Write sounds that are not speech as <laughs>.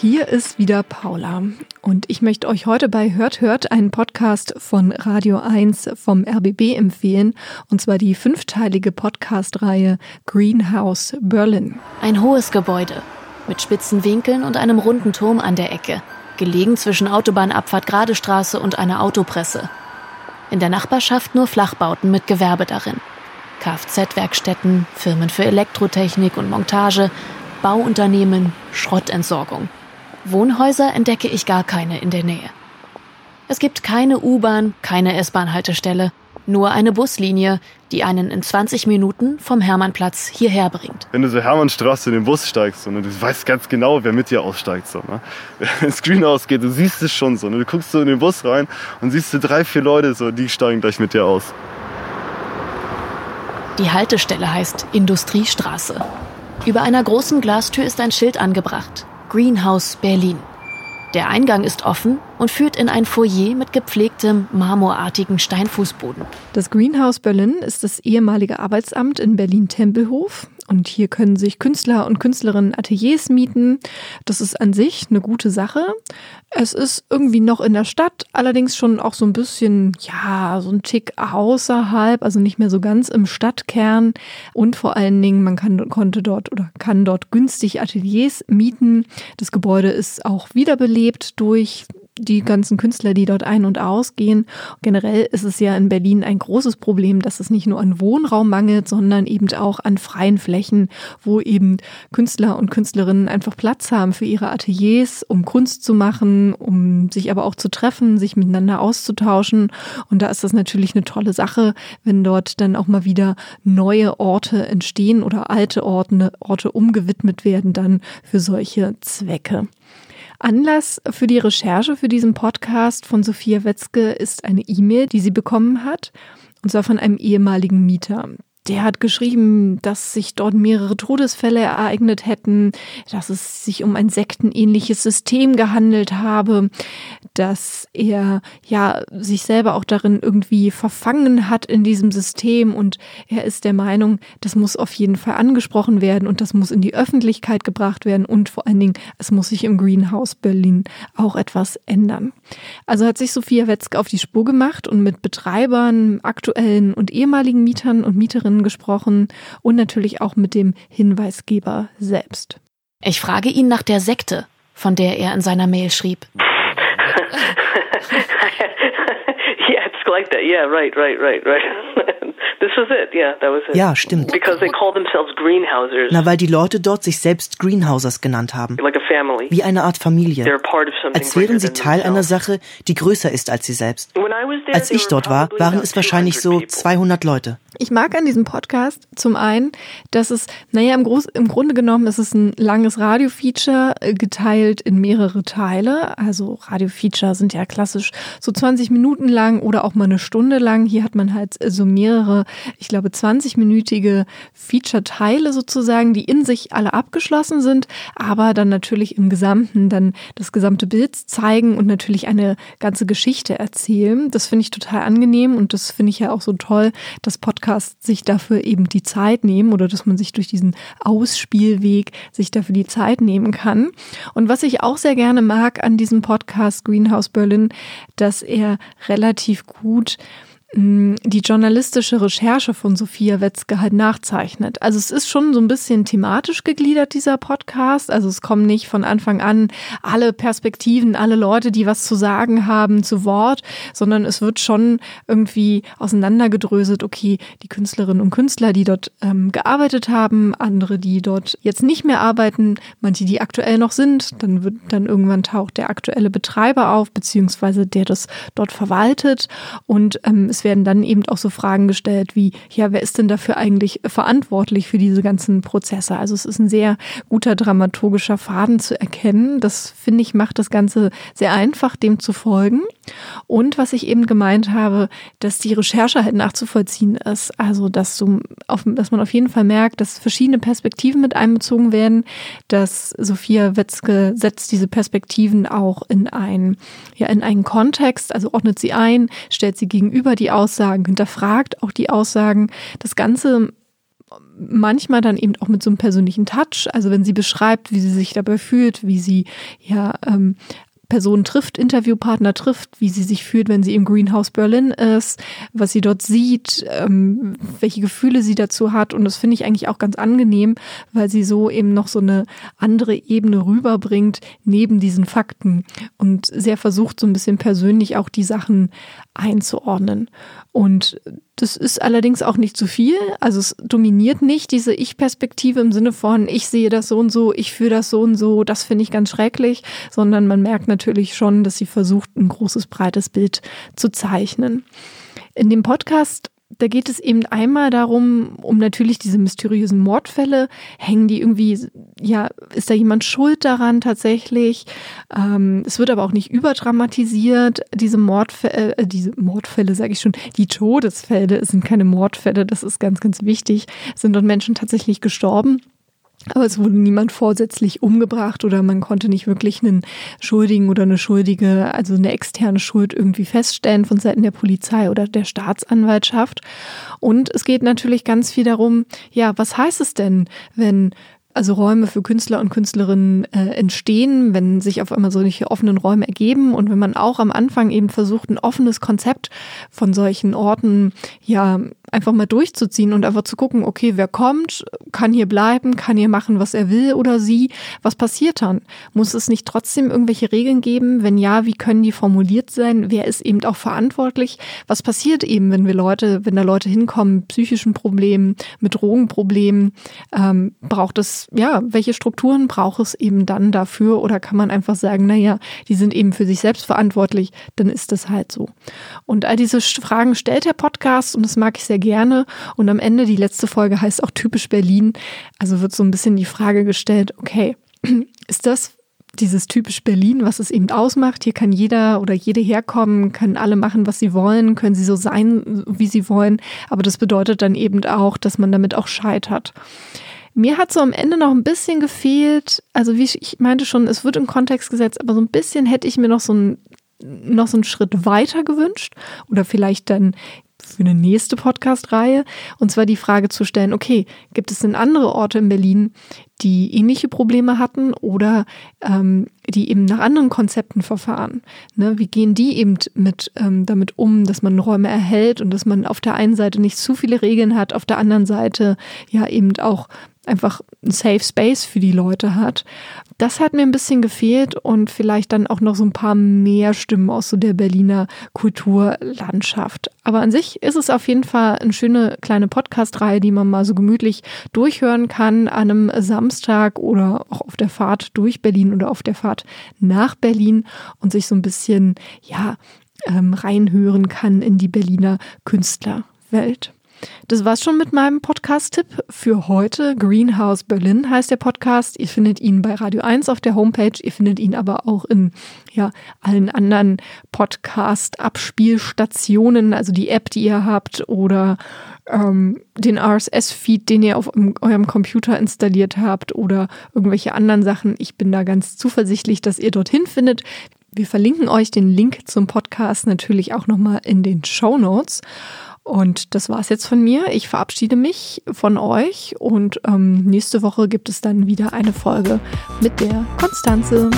hier ist wieder Paula und ich möchte euch heute bei Hört Hört einen Podcast von Radio 1 vom RBB empfehlen und zwar die fünfteilige Podcast-Reihe Greenhouse Berlin. Ein hohes Gebäude mit spitzen Winkeln und einem runden Turm an der Ecke, gelegen zwischen Autobahnabfahrt Gradestraße und einer Autopresse. In der Nachbarschaft nur Flachbauten mit Gewerbe darin. Kfz-Werkstätten, Firmen für Elektrotechnik und Montage, Bauunternehmen, Schrottentsorgung. Wohnhäuser entdecke ich gar keine in der Nähe. Es gibt keine U-Bahn, keine S-Bahn-Haltestelle, nur eine Buslinie, die einen in 20 Minuten vom Hermannplatz hierher bringt. Wenn du so Hermannstraße in den Bus steigst und ne, du weißt ganz genau, wer mit dir aussteigt. So, ne? <laughs> Wenn das Screen ausgeht, du siehst es schon so. Ne? Du guckst so in den Bus rein und siehst du drei, vier Leute, so, die steigen gleich mit dir aus. Die Haltestelle heißt Industriestraße. Über einer großen Glastür ist ein Schild angebracht. Greenhouse Berlin. Der Eingang ist offen und führt in ein Foyer mit gepflegtem, marmorartigen Steinfußboden. Das Greenhouse Berlin ist das ehemalige Arbeitsamt in Berlin-Tempelhof. Und hier können sich Künstler und Künstlerinnen Ateliers mieten. Das ist an sich eine gute Sache. Es ist irgendwie noch in der Stadt, allerdings schon auch so ein bisschen, ja, so ein Tick außerhalb, also nicht mehr so ganz im Stadtkern. Und vor allen Dingen, man kann, konnte dort oder kann dort günstig Ateliers mieten. Das Gebäude ist auch wiederbelebt durch die ganzen Künstler, die dort ein- und ausgehen. Generell ist es ja in Berlin ein großes Problem, dass es nicht nur an Wohnraum mangelt, sondern eben auch an freien Flächen, wo eben Künstler und Künstlerinnen einfach Platz haben für ihre Ateliers, um Kunst zu machen, um sich aber auch zu treffen, sich miteinander auszutauschen. Und da ist das natürlich eine tolle Sache, wenn dort dann auch mal wieder neue Orte entstehen oder alte Orte, Orte umgewidmet werden dann für solche Zwecke. Anlass für die Recherche für diesen Podcast von Sophia Wetzke ist eine E-Mail, die sie bekommen hat, und zwar von einem ehemaligen Mieter. Der hat geschrieben, dass sich dort mehrere Todesfälle ereignet hätten, dass es sich um ein sektenähnliches System gehandelt habe, dass er ja sich selber auch darin irgendwie verfangen hat in diesem System und er ist der Meinung, das muss auf jeden Fall angesprochen werden und das muss in die Öffentlichkeit gebracht werden und vor allen Dingen, es muss sich im Greenhouse Berlin auch etwas ändern. Also hat sich Sophia Wetzke auf die Spur gemacht und mit Betreibern, aktuellen und ehemaligen Mietern und Mieterinnen gesprochen und natürlich auch mit dem Hinweisgeber selbst. Ich frage ihn nach der Sekte, von der er in seiner Mail schrieb. <laughs> <laughs> yeah, it's like that. Yeah, right, right, right, right. <laughs> This was it. Yeah, that was it. Ja, stimmt. Because they call themselves greenhousers. Na, weil die Leute dort sich selbst Greenhousers genannt haben. Like a family. Wie eine Art Familie. They're part of something Als wären sie Teil einer. Sache, die größer ist als sie selbst. When I was there, Als there ich dort war, waren es wahrscheinlich so 200 people. 200 Leute. Ich mag an diesem Podcast zum einen, dass es, naja, im, Groß, im Grunde genommen ist es ein langes Radio-Feature, äh, geteilt in mehrere Teile. Also Radio-Feature sind ja klassisch so 20 Minuten lang oder auch mal eine Stunde lang. Hier hat man halt so mehrere, ich glaube, 20-minütige Feature-Teile sozusagen, die in sich alle abgeschlossen sind, aber dann natürlich im Gesamten dann das gesamte Bild zeigen und natürlich eine ganze Geschichte erzählen. Das finde ich total angenehm und das finde ich ja auch so toll, dass Podcasts sich dafür eben die Zeit nehmen oder dass man sich durch diesen Ausspielweg sich dafür die Zeit nehmen kann. Und was ich auch sehr gerne mag an diesem Podcast Greenhouse Berlin, dass er relativ gut die journalistische Recherche von Sophia Wetzke halt nachzeichnet. Also es ist schon so ein bisschen thematisch gegliedert, dieser Podcast. Also es kommen nicht von Anfang an alle Perspektiven, alle Leute, die was zu sagen haben, zu Wort, sondern es wird schon irgendwie auseinandergedröselt, okay, die Künstlerinnen und Künstler, die dort ähm, gearbeitet haben, andere, die dort jetzt nicht mehr arbeiten, manche, die aktuell noch sind, dann wird dann irgendwann taucht der aktuelle Betreiber auf, beziehungsweise der das dort verwaltet und ähm, es werden dann eben auch so Fragen gestellt wie, ja, wer ist denn dafür eigentlich verantwortlich für diese ganzen Prozesse? Also es ist ein sehr guter dramaturgischer Faden zu erkennen. Das finde ich macht das Ganze sehr einfach, dem zu folgen. Und was ich eben gemeint habe, dass die Recherche halt nachzuvollziehen ist. Also, dass du auf, dass man auf jeden Fall merkt, dass verschiedene Perspektiven mit einbezogen werden, dass Sophia Wetzke setzt diese Perspektiven auch in ein, ja, in einen Kontext, also ordnet sie ein, stellt sie gegenüber die Aussagen, hinterfragt auch die Aussagen. Das Ganze manchmal dann eben auch mit so einem persönlichen Touch. Also wenn sie beschreibt, wie sie sich dabei fühlt, wie sie ja ähm, Person trifft, Interviewpartner trifft, wie sie sich fühlt, wenn sie im Greenhouse Berlin ist, was sie dort sieht, ähm, welche Gefühle sie dazu hat. Und das finde ich eigentlich auch ganz angenehm, weil sie so eben noch so eine andere Ebene rüberbringt neben diesen Fakten und sehr versucht, so ein bisschen persönlich auch die Sachen einzuordnen. Und das ist allerdings auch nicht zu viel. Also es dominiert nicht diese Ich-Perspektive im Sinne von, ich sehe das so und so, ich fühle das so und so, das finde ich ganz schrecklich, sondern man merkt natürlich schon, dass sie versucht, ein großes, breites Bild zu zeichnen. In dem Podcast da geht es eben einmal darum, um natürlich diese mysteriösen Mordfälle. Hängen die irgendwie, ja, ist da jemand schuld daran tatsächlich? Ähm, es wird aber auch nicht überdramatisiert. Diese Mordfälle, äh, diese Mordfälle, sage ich schon, die Todesfälle es sind keine Mordfälle, das ist ganz, ganz wichtig. Sind dort Menschen tatsächlich gestorben? Aber es wurde niemand vorsätzlich umgebracht oder man konnte nicht wirklich einen Schuldigen oder eine Schuldige, also eine externe Schuld irgendwie feststellen von Seiten der Polizei oder der Staatsanwaltschaft. Und es geht natürlich ganz viel darum, ja, was heißt es denn, wenn also Räume für Künstler und Künstlerinnen äh, entstehen, wenn sich auf einmal solche offenen Räume ergeben und wenn man auch am Anfang eben versucht, ein offenes Konzept von solchen Orten ja einfach mal durchzuziehen und einfach zu gucken, okay, wer kommt, kann hier bleiben, kann hier machen, was er will oder sie. Was passiert dann? Muss es nicht trotzdem irgendwelche Regeln geben? Wenn ja, wie können die formuliert sein? Wer ist eben auch verantwortlich? Was passiert eben, wenn wir Leute, wenn da Leute hinkommen mit psychischen Problemen, mit Drogenproblemen? Ähm, braucht es, ja, welche Strukturen braucht es eben dann dafür? Oder kann man einfach sagen, na ja, die sind eben für sich selbst verantwortlich, dann ist das halt so. Und all diese Fragen stellt der Podcast und das mag ich sehr gerne. Und am Ende, die letzte Folge heißt auch typisch Berlin. Also wird so ein bisschen die Frage gestellt, okay, <clears throat> ist das dieses typisch Berlin, was es eben ausmacht. Hier kann jeder oder jede herkommen, können alle machen, was sie wollen, können sie so sein, wie sie wollen. Aber das bedeutet dann eben auch, dass man damit auch scheitert. Mir hat so am Ende noch ein bisschen gefehlt, also wie ich meinte schon, es wird im Kontext gesetzt, aber so ein bisschen hätte ich mir noch so ein noch so einen Schritt weiter gewünscht oder vielleicht dann für eine nächste Podcast-Reihe. Und zwar die Frage zu stellen, okay, gibt es denn andere Orte in Berlin, die ähnliche Probleme hatten oder ähm, die eben nach anderen Konzepten verfahren? Ne, wie gehen die eben mit ähm, damit um, dass man Räume erhält und dass man auf der einen Seite nicht zu viele Regeln hat, auf der anderen Seite ja eben auch einfach ein Safe Space für die Leute hat. Das hat mir ein bisschen gefehlt und vielleicht dann auch noch so ein paar mehr Stimmen aus so der Berliner Kulturlandschaft. Aber an sich ist es auf jeden Fall eine schöne kleine Podcast-Reihe, die man mal so gemütlich durchhören kann an einem Samstag oder auch auf der Fahrt durch Berlin oder auf der Fahrt nach Berlin und sich so ein bisschen, ja, ähm, reinhören kann in die Berliner Künstlerwelt. Das war's schon mit meinem Podcast-Tipp für heute. Greenhouse Berlin heißt der Podcast. Ihr findet ihn bei Radio 1 auf der Homepage. Ihr findet ihn aber auch in ja, allen anderen Podcast-Abspielstationen, also die App, die ihr habt oder ähm, den RSS-Feed, den ihr auf eurem Computer installiert habt oder irgendwelche anderen Sachen. Ich bin da ganz zuversichtlich, dass ihr dorthin findet. Wir verlinken euch den Link zum Podcast natürlich auch nochmal in den Show Notes. Und das war's jetzt von mir. Ich verabschiede mich von euch und ähm, nächste Woche gibt es dann wieder eine Folge mit der Konstanze.